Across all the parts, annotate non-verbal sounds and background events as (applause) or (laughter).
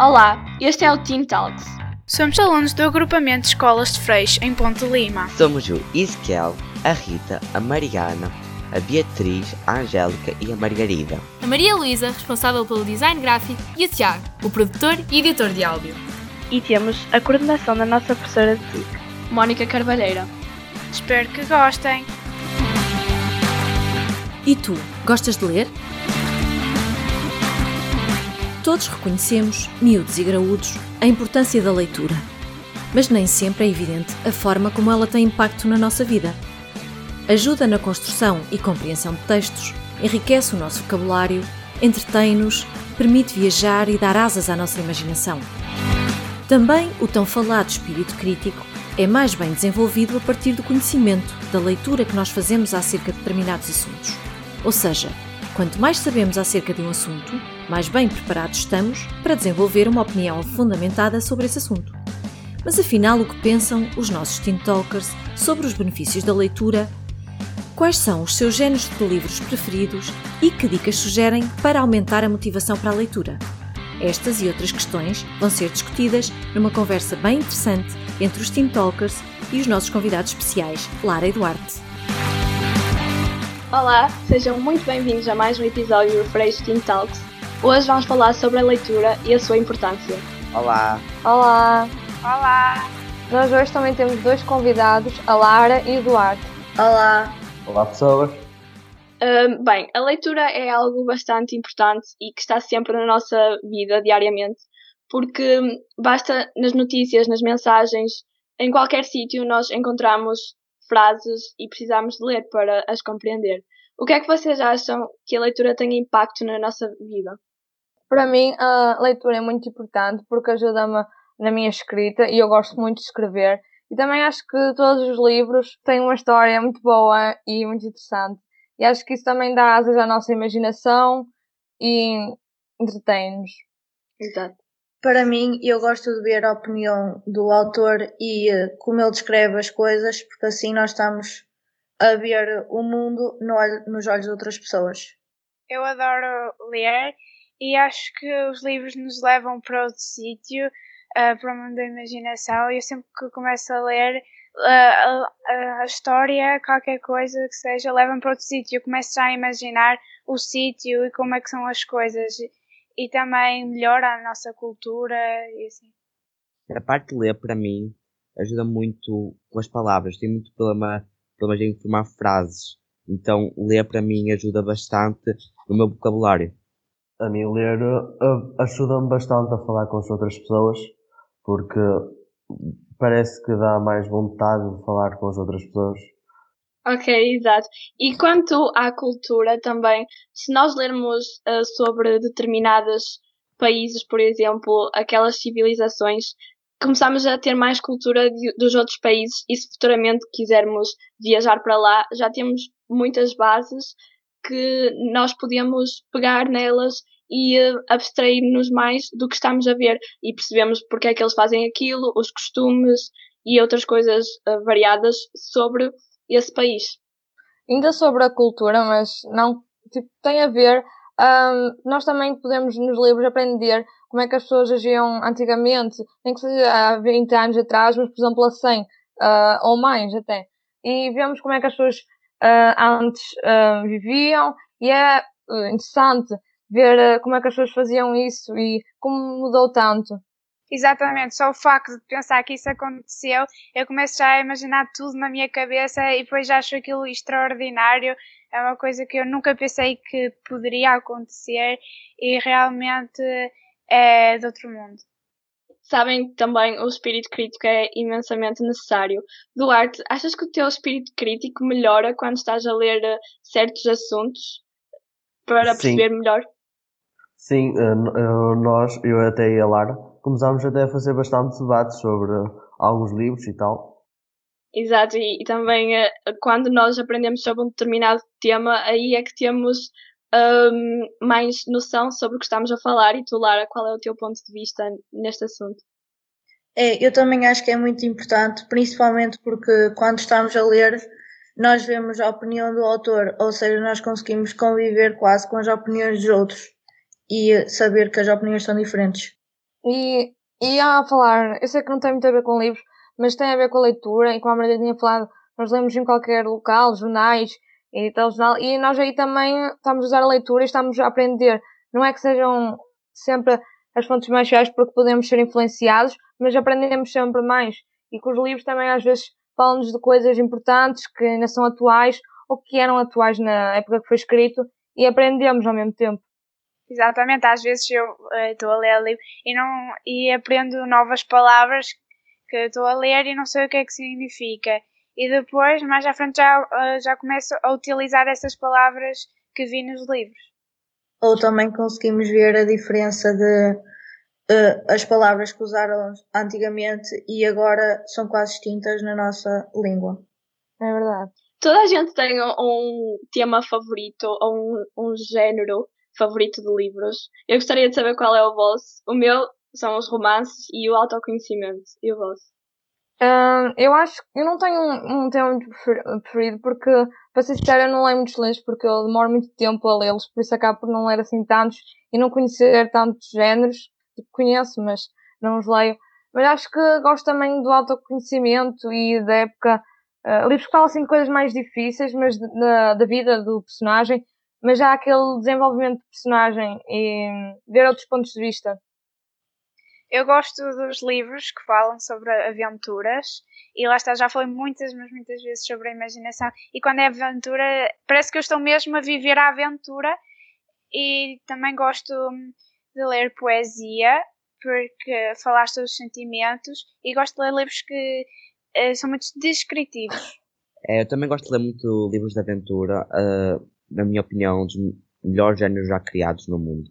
Olá, este é o Teen Talks. Somos alunos do agrupamento de escolas de Freixo em Ponte Lima. Somos o Isquel, a Rita, a Mariana, a Beatriz, a Angélica e a Margarida. A Maria Luísa, responsável pelo design gráfico, e o Tiago, o produtor e editor de áudio. E temos a coordenação da nossa professora de TIC, Mónica Carvalheira. Espero que gostem. E tu, gostas de ler? Todos reconhecemos, miúdos e graúdos, a importância da leitura. Mas nem sempre é evidente a forma como ela tem impacto na nossa vida. Ajuda na construção e compreensão de textos, enriquece o nosso vocabulário, entretém-nos, permite viajar e dar asas à nossa imaginação. Também o tão falado espírito crítico é mais bem desenvolvido a partir do conhecimento, da leitura que nós fazemos acerca de determinados assuntos. Ou seja, quanto mais sabemos acerca de um assunto, mais bem preparados estamos para desenvolver uma opinião fundamentada sobre esse assunto. Mas afinal, o que pensam os nossos Teen Talkers sobre os benefícios da leitura? Quais são os seus géneros de livros preferidos e que dicas sugerem para aumentar a motivação para a leitura? Estas e outras questões vão ser discutidas numa conversa bem interessante entre os Teen Talkers e os nossos convidados especiais, Lara e Duarte. Olá, sejam muito bem-vindos a mais um episódio do Freixo Teen Talks. Hoje vamos falar sobre a leitura e a sua importância. Olá! Olá! Olá! Nós hoje também temos dois convidados, a Lara e o Duarte. Olá! Olá, pessoas! Uh, bem, a leitura é algo bastante importante e que está sempre na nossa vida diariamente, porque basta nas notícias, nas mensagens, em qualquer sítio nós encontramos frases e precisamos de ler para as compreender. O que é que vocês acham que a leitura tem impacto na nossa vida? Para mim, a leitura é muito importante porque ajuda-me na minha escrita e eu gosto muito de escrever. E também acho que todos os livros têm uma história muito boa e muito interessante. E acho que isso também dá asas à nossa imaginação e entretém-nos. Exato. Para mim, eu gosto de ver a opinião do autor e uh, como ele descreve as coisas, porque assim nós estamos a ver o mundo no olho, nos olhos de outras pessoas. Eu adoro ler e acho que os livros nos levam para outro sítio, uh, para o mundo da imaginação. Eu sempre que começo a ler uh, a, a, história, qualquer coisa que seja, leva-me para outro sítio. Eu começo já a imaginar o sítio e como é que são as coisas e também melhora a nossa cultura e assim. A parte de ler, para mim, ajuda muito com as palavras. Tem muito problema, problemas em formar frases. Então, ler para mim ajuda bastante no meu vocabulário. A mim, ler uh, ajuda-me bastante a falar com as outras pessoas, porque parece que dá mais vontade de falar com as outras pessoas. Ok, exato. E quanto à cultura também, se nós lermos uh, sobre determinados países, por exemplo, aquelas civilizações, começamos a ter mais cultura de, dos outros países e se futuramente quisermos viajar para lá, já temos muitas bases que nós podemos pegar nelas e uh, abstrair-nos mais do que estamos a ver e percebemos porque é que eles fazem aquilo, os costumes e outras coisas uh, variadas sobre esse país. Ainda sobre a cultura, mas não tipo, tem a ver. Um, nós também podemos nos livros aprender como é que as pessoas agiam antigamente, nem que seja há 20 anos atrás, mas por exemplo a 100 uh, ou mais até. E vemos como é que as pessoas uh, antes uh, viviam e é interessante ver como é que as pessoas faziam isso e como mudou tanto. Exatamente, só o facto de pensar que isso aconteceu, eu começo já a imaginar tudo na minha cabeça e depois já acho aquilo extraordinário. É uma coisa que eu nunca pensei que poderia acontecer e realmente é de outro mundo. Sabem que também o espírito crítico é imensamente necessário. Duarte, achas que o teu espírito crítico melhora quando estás a ler eh, certos assuntos para Sim. perceber melhor? Sim, uh, nós, eu até e a Lara, começámos até a fazer bastante debates sobre alguns livros e tal. Exato, e, e também uh, quando nós aprendemos sobre um determinado tema, aí é que temos um, mais noção sobre o que estamos a falar. E tu, Lara, qual é o teu ponto de vista neste assunto? É, eu também acho que é muito importante, principalmente porque quando estamos a ler, nós vemos a opinião do autor, ou seja, nós conseguimos conviver quase com as opiniões dos outros e saber que as opiniões são diferentes. E, e a falar, eu sei que não tem muito a ver com livros, mas tem a ver com a leitura, e como a Maria tinha falado, nós lemos em qualquer local, jornais e telejornal, e nós aí também estamos a usar a leitura e estamos a aprender. Não é que sejam sempre as fontes mais fiáveis porque podemos ser influenciados, mas aprendemos sempre mais. E com os livros também às vezes falam-nos de coisas importantes que ainda são atuais ou que eram atuais na época que foi escrito e aprendemos ao mesmo tempo. Exatamente, às vezes eu eh, estou a ler o livro e, não, e aprendo novas palavras que estou a ler e não sei o que é que significa. E depois, mais à frente, já, uh, já começo a utilizar essas palavras que vi nos livros. Ou também conseguimos ver a diferença de uh, as palavras que usaram antigamente e agora são quase extintas na nossa língua. É verdade. Toda a gente tem um, tema favorito ou um, um género favorito de livros. Eu gostaria de saber qual é o vosso. O meu são os romances e o autoconhecimento. E o vosso? Uh, eu acho que eu não tenho um, um tema preferido porque, para ser sincera, eu não leio muitos livros porque eu demoro muito tempo a lê-los, por isso acabo por não ler assim tantos e não conhecer tantos géneros. Tipo, conheço, mas não os leio. Mas acho que gosto também do autoconhecimento e da época. Uh, livros que falam assim de coisas mais difíceis, mas da vida do personagem, mas já aquele desenvolvimento de personagem e hum, ver outros pontos de vista. Eu gosto dos livros que falam sobre aventuras e lá está, já falei muitas, mas muitas vezes sobre a imaginação. E quando é aventura, parece que eu estou mesmo a viver a aventura. E também gosto de ler poesia, porque falaste dos sentimentos, e gosto de ler livros que uh, são muito descritivos. É, eu também gosto de ler muito livros de aventura, uh, na minha opinião, um dos melhores géneros já criados no mundo.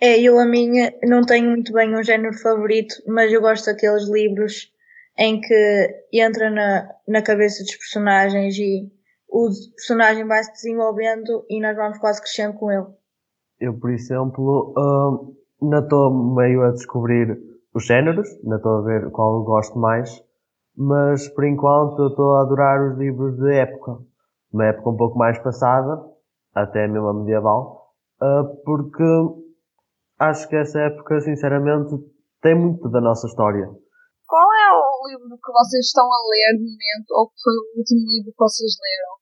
É, eu a minha não tenho muito bem um género favorito, mas eu gosto daqueles livros em que entra na, na cabeça dos personagens e o personagem vai se desenvolvendo e nós vamos quase crescendo com ele. Eu, por exemplo, uh, ainda estou meio a descobrir os géneros, ainda estou a ver qual eu gosto mais, mas por enquanto estou a adorar os livros de época, uma época um pouco mais passada, até mesmo a medieval, uh, porque acho que essa época, sinceramente, tem muito da nossa história. Qual é o livro que vocês estão a ler no momento, ou que foi o último livro que vocês leram?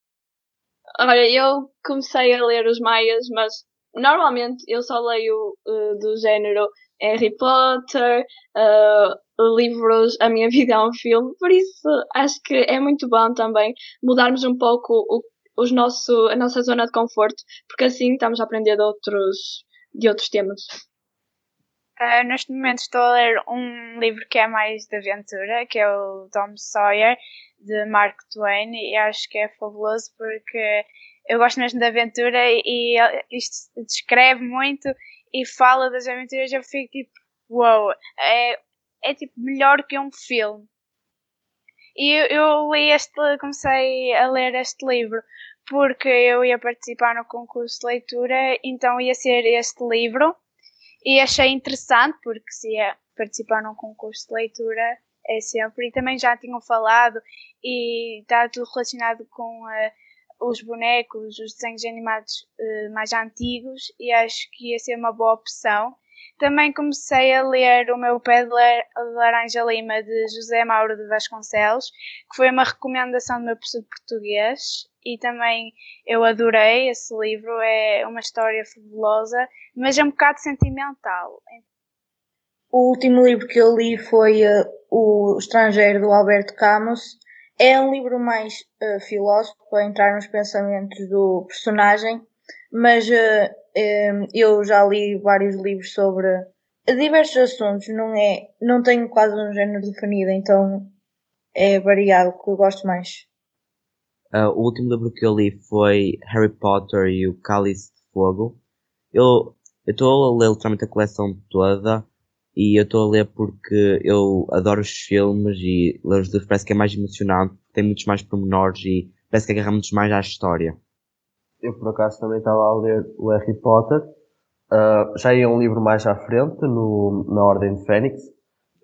Olha, eu comecei a ler os Maias, mas normalmente eu só leio uh, do género Harry Potter, uh, livros A Minha (laughs) Vida é um Filme, por isso acho que é muito bom também mudarmos um pouco o, os nosso, a nossa zona de conforto, porque assim estamos a aprender de outros, de outros temas. Uh, neste momento estou a ler um livro que é mais de aventura, que é o Tom Sawyer, de Mark Twain, e acho que é fabuloso porque eu gosto mesmo de aventura e, isto descreve muito e fala das aventuras. Eu fico tipo, uau, wow, é, é tipo melhor que um filme. E eu, eu li este, comecei a ler este livro porque eu ia participar no concurso de leitura, então ia ser este livro e achei interessante, porque se ia participar num concurso de leitura é sempre, e também já tinham falado, e está tudo relacionado com uh, os bonecos, os desenhos animados uh, mais antigos, e acho que ia ser uma boa opção. Também comecei a ler O Meu Pé de Laranja Lima, de José Mauro de Vasconcelos, que foi uma recomendação do meu professor de português, e também eu adorei esse livro, é uma história fabulosa, mas é um bocado sentimental. O último livro que eu li foi uh, O Estrangeiro, do Alberto Camus. É um livro mais uh, filósofo, para entrar nos pensamentos do personagem, mas uh, eu já li vários livros sobre diversos assuntos, não é, não tenho quase um género definido, então é variado, que eu gosto mais. Uh, o último livro que eu li foi Harry Potter e o Cálice de Fogo. Eu estou a ler literalmente a coleção toda e eu estou a ler porque eu adoro os filmes e ler os livros parece que é mais emocionante, tem muitos mais pormenores e parece que agarra muitos mais à história. Eu por acaso também estava a ler o Harry Potter. Uh, já ia um livro mais à frente, no, na Ordem de Fênix,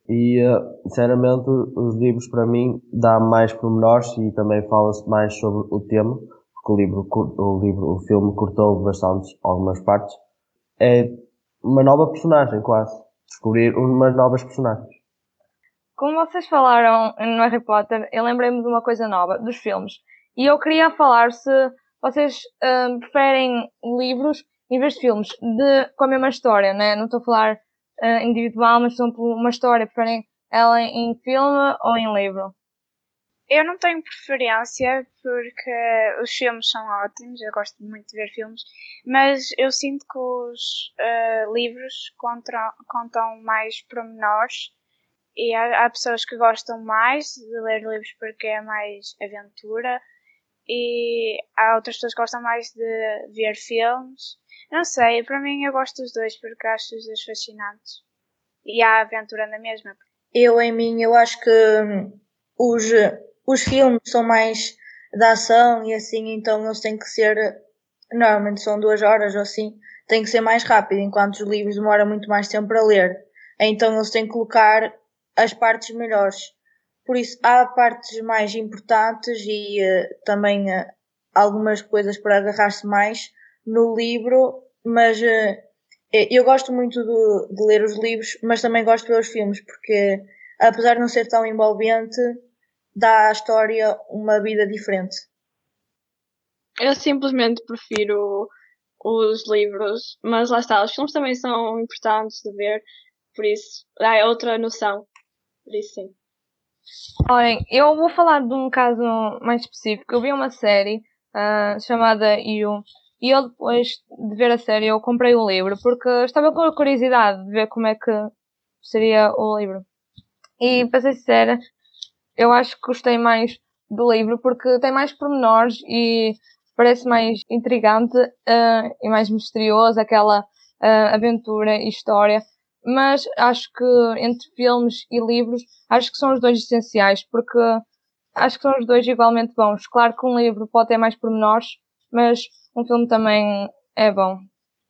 e, uh, sinceramente, os livros para mim dá mais pormenores e também fala-se mais sobre o tema, porque o livro, o livro, o filme cortou bastante algumas partes. É uma nova personagem, quase. descobrir umas novas personagens. Como vocês falaram no Harry Potter, eu lembrei-me de uma coisa nova, dos filmes. E eu queria falar se vocês uh, preferem livros em vez de filmes? De, com a mesma história, né? Não estou a falar uh, individual, mas exemplo, uma história, preferem ela em filme ou em livro? Eu não tenho preferência porque os filmes são ótimos, eu gosto muito de ver filmes, mas eu sinto que os uh, livros contam, contam mais pormenores. E há, há, pessoas que gostam mais de ler livros porque é mais aventura e há outras pessoas que gostam mais de ver filmes. Não sei, para mim eu gosto dos dois porque acho os dois fascinantes e há aventura na mesma. Eu, em mim, eu acho que hum, os, os filmes são mais da ação e assim, então eles têm que ser, normalmente são duas horas ou assim, tem que ser mais rápido, enquanto os livros demoram muito mais tempo para ler. Então eles têm que colocar as partes melhores. Por isso, há partes mais importantes e uh, também uh, algumas coisas para agarrar-se mais no livro, mas uh, eu gosto muito de, de, ler os livros, mas também gosto de ver os filmes, porque apesar de não ser tão envolvente, dá à história uma vida diferente. Eu simplesmente prefiro os livros, mas lá está, os filmes também são importantes de ver, por isso é outra noção. Por isso sim. Olhem, eu vou falar de um caso mais específico. Eu vi uma série uh, chamada You e eu depois de ver a série eu comprei o livro porque estava com a curiosidade de ver como é que seria o livro. E para ser sincera, eu acho que gostei mais do livro porque tem mais pormenores e parece mais intrigante uh, e mais misterioso aquela uh, aventura e história. Mas acho que entre filmes e livros, acho que são os dois essenciais porque acho que são os dois igualmente bons. Claro que um livro pode ter mais pormenores, mas um filme também é bom.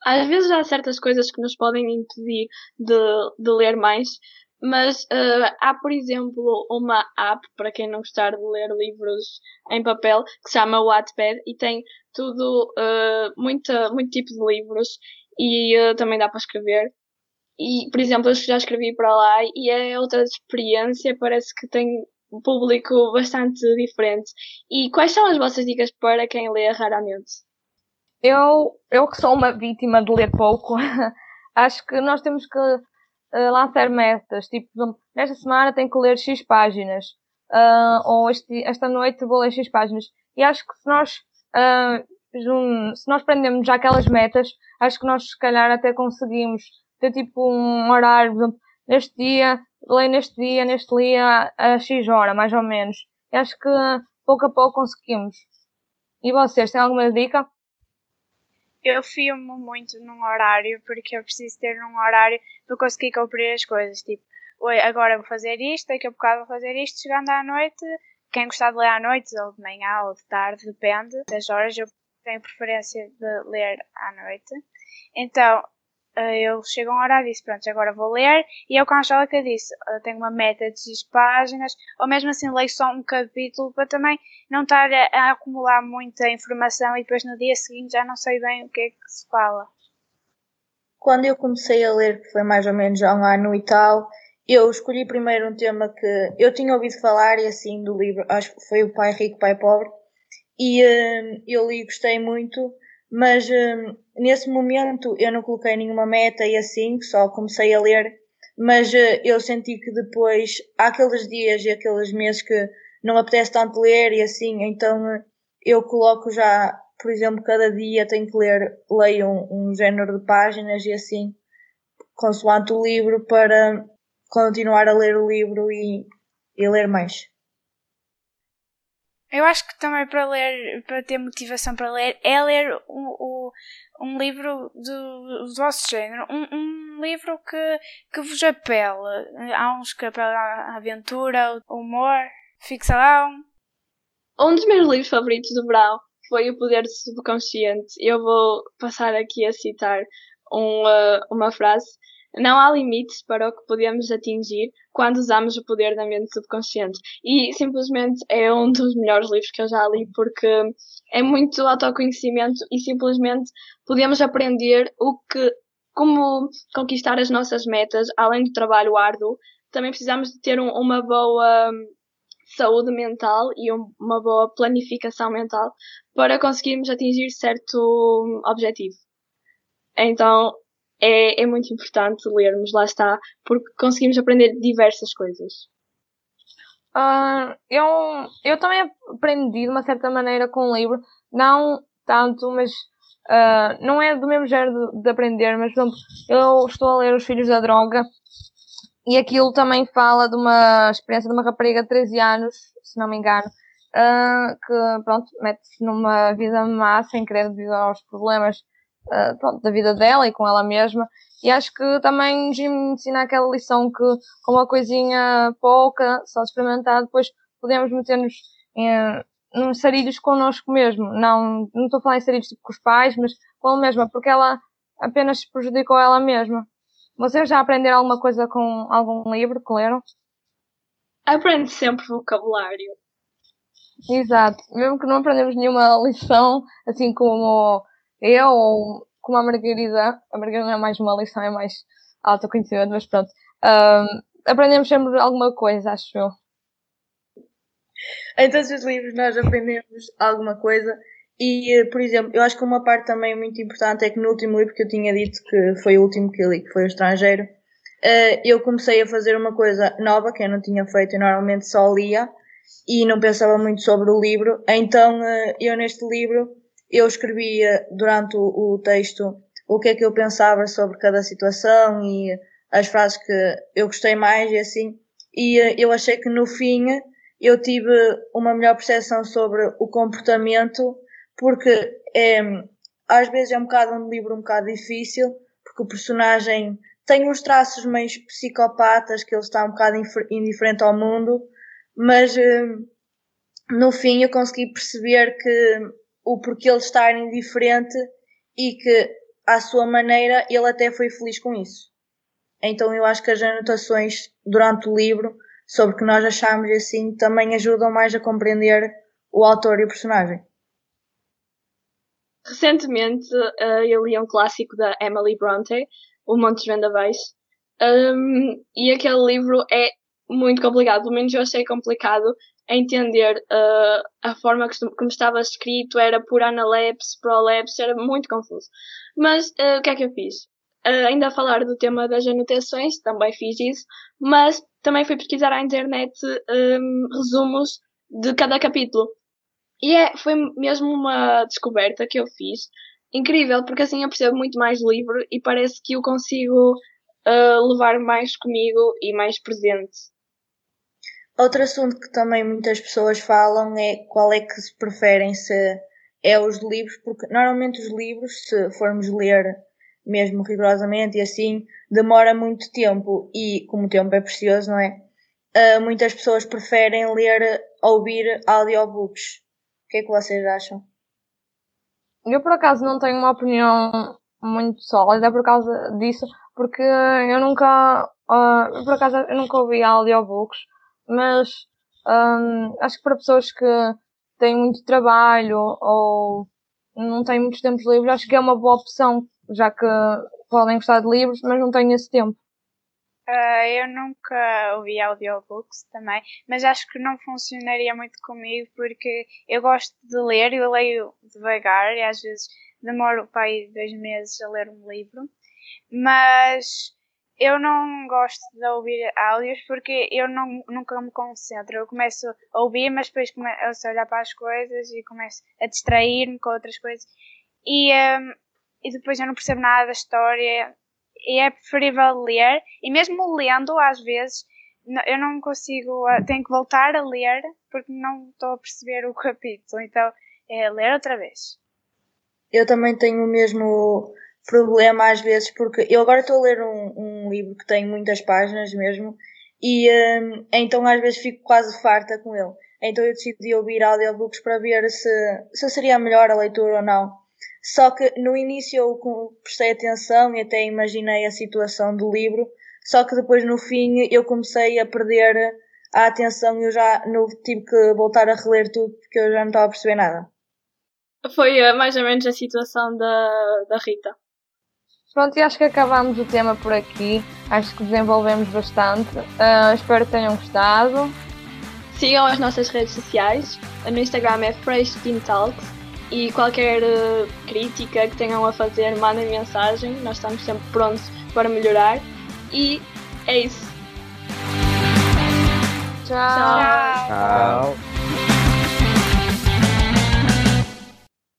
Às vezes há certas coisas que nos podem impedir de, de ler mais, mas uh, há, por exemplo, uma app, para quem não gostar de ler livros em papel, que se chama Wattpad e tem tudo, uh, muita, muito tipo de livros e uh, também dá para escrever. E, por exemplo, eu já escrevi para lá e é outra experiência, parece que tem um público bastante diferente. E quais são as vossas dicas para quem lê raramente? Eu, eu que sou uma vítima de ler pouco, (laughs) acho que nós temos que uh, lançar metas. Tipo, nesta semana tenho que ler X páginas. Uh, ou este, esta noite vou ler X páginas. E acho que se nós, uh, se nós prendemos já aquelas metas, acho que nós se calhar até conseguimos ter tipo um horário, por exemplo, neste dia, leio neste dia, neste dia, a X hora, mais ou menos. E acho que pouco a pouco conseguimos. E vocês, têm alguma dica? eu filmo muito num horário porque eu preciso ter um horário para conseguir cumprir as coisas. Tipo, agora vou fazer isto, daqui a bocado vou fazer isto, chegando à noite. Quem gostar de ler à noite, ou de manhã, ou de tarde, depende das horas. Eu tenho preferência de ler à noite. Então, eh, eu chego a horário e disse, pronto, agora vou ler, e eu com a Angélica disse, eu tenho uma meta de X páginas, ou mesmo assim leio só um capítulo para também não estar a, a, acumular muita informação e depois no dia seguinte já não sei bem o que é que se fala. Quando eu comecei a ler, que foi mais ou menos há um ano e tal, eu escolhi primeiro um tema que eu tinha ouvido falar e assim do livro, acho que foi o Pai Rico, Pai Pobre, e uh, eu li e gostei muito, mas uh, nesse momento eu não coloquei nenhuma meta e assim, só comecei a ler, mas uh, eu senti que depois há aqueles dias e aqueles meses que não apetece tanto ler e assim, então uh, eu coloco já, por exemplo, cada dia tenho que ler, leio um, um género de páginas e assim, consoante o livro, para continuar a ler o livro e, e ler mais. Eu acho que também para ler, para ter motivação para ler, é ler um, um, um livro do, do vosso género. Um, um, livro que, que vos apela. Há uns que apelam à aventura, humor, ficção. Um dos meus livros favoritos do verão foi O Poder Subconsciente. Eu vou passar aqui a citar uma, uma frase não há limites para o que podemos atingir quando usamos o poder da mente subconsciente. E simplesmente é um dos melhores livros que eu já li porque é muito autoconhecimento e simplesmente podemos aprender o que como conquistar as nossas metas, além do trabalho árduo, também precisamos de ter um, uma boa hum, saúde mental e um, uma boa planificação mental para conseguirmos atingir certo hum, objetivo. Então, é, é muito importante lermos, lá está, porque conseguimos aprender diversas coisas. Uh, eu, eu também aprendi de uma certa maneira com o livro, não tanto, mas uh, não é do mesmo género de, de, aprender, mas por exemplo, eu estou a ler Os Filhos da Droga e aquilo também fala de uma experiência de uma rapariga de 13 anos, se não me engano, uh, que pronto, mete-se numa vida má sem querer devido aos problemas uh, pronto, da vida dela e com ela mesma. E acho que também nos ensina aquela lição que com uma coisinha pouca, só experimentar, depois podemos meter-nos em, sarilhos connosco mesmo. Não, não estou a falar em sarilhos tipo com os pais, mas com ela mesma, porque ela apenas prejudicou ela mesma. Vocês já aprenderam alguma coisa com algum livro que leram? Aprende sempre vocabulário. Exato. Mesmo que não aprendemos nenhuma lição, assim como eu ou como a Margarida, a Margarida é mais uma lição, é mais autoconhecimento, mas pronto. Um, aprendemos sempre alguma coisa, acho eu. Em todos os livros nós aprendemos alguma coisa e, eh, por exemplo, eu acho que uma parte também muito importante é que no último livro que eu tinha dito, que foi o último que eu li, que foi o Estrangeiro, eh, eu comecei a fazer uma coisa nova que eu não tinha feito, eu normalmente só lia e não pensava muito sobre o livro, então eh, eu neste livro eu escrevia durante o, o texto o que é que eu pensava sobre cada situação e as frases que eu gostei mais e assim. E eh, eu achei que no fim eu tive uma melhor percepção sobre o comportamento, porque é, às vezes é um bocado um livro um bocado difícil, porque o personagem tem uns traços meio psicopatas, que ele está um bocado indiferente ao mundo, mas eh, no fim eu consegui perceber que o porquê ele estar indiferente e que, à sua maneira, ele até foi feliz com isso. Então eu acho que as anotações durante o livro sobre o que nós achamos assim também ajudam mais a compreender o autor e o personagem. Recentemente uh, eu li um clássico da Emily Bronte, O Montes Vendavéis, um, e aquele livro é muito complicado, pelo menos eu achei complicado a entender uh, a forma como estava escrito, era por analepse, prolapse, era muito confuso. Mas uh, o que é que eu fiz? Uh, ainda a falar do tema das anotações, também fiz isso, mas também fui pesquisar à internet um, resumos de cada capítulo. E é, foi mesmo uma descoberta que eu fiz. Incrível, porque assim eu percebo muito mais o livro e parece que o consigo levar mais comigo e mais presente. Outro assunto que também muitas pessoas falam é qual é que se preferem, se é os livros, porque normalmente os livros, se formos ler mesmo rigorosamente e assim, demora muito tempo e como o tempo é precioso, não é? Uh, muitas pessoas preferem ler, ouvir audiobooks. O que é que vocês acham? Eu por acaso não tenho uma opinião muito sólida por causa disso, porque eu nunca, uh, por acaso eu nunca ouvi audiobooks mas um, acho que para pessoas que têm muito trabalho ou não têm muitos tempos livres, acho que é uma boa opção, já que podem gostar de livros, mas não têm esse tempo. Uh, eu nunca ouvi audiobooks também, mas acho que não funcionaria muito comigo porque eu gosto de ler, eu leio devagar e às vezes demoro para aí dois meses a ler um livro, mas eu não gosto de ouvir áudios porque eu não, nunca me concentro. Eu começo a ouvir, mas depois começo a olhar para as coisas e começo a distrair-me com outras coisas. E, um, e depois eu não percebo nada da história. E é preferível ler. E mesmo lendo, às vezes, eu não consigo. Tenho que voltar a ler porque não estou a perceber o (laughs) capítulo. Então é ler outra vez. Eu também tenho o mesmo problema às vezes, porque eu agora estou a ler um, um livro que tem muitas páginas mesmo, e um, então às vezes fico quase farta com ele. Então eu decidi ouvir audiobooks para ver se, se seria melhor a leitura ou não. Só que no início eu prestei atenção e até imaginei a situação do livro, só que depois no fim eu comecei a perder a atenção e eu já não tive que voltar a reler tudo porque eu já não estava a perceber nada. Foi uh, mais ou menos a situação da, da Rita. Pronto, e acho que acabamos o tema por aqui. Acho que desenvolvemos bastante. Uh, espero que tenham gostado. Sigam as nossas redes sociais. No Instagram é Fresh Talks. E qualquer uh, crítica que tenham a fazer, mandem mensagem. Nós estamos sempre prontos para melhorar. E é isso. Tchau. Tchau. Tchau.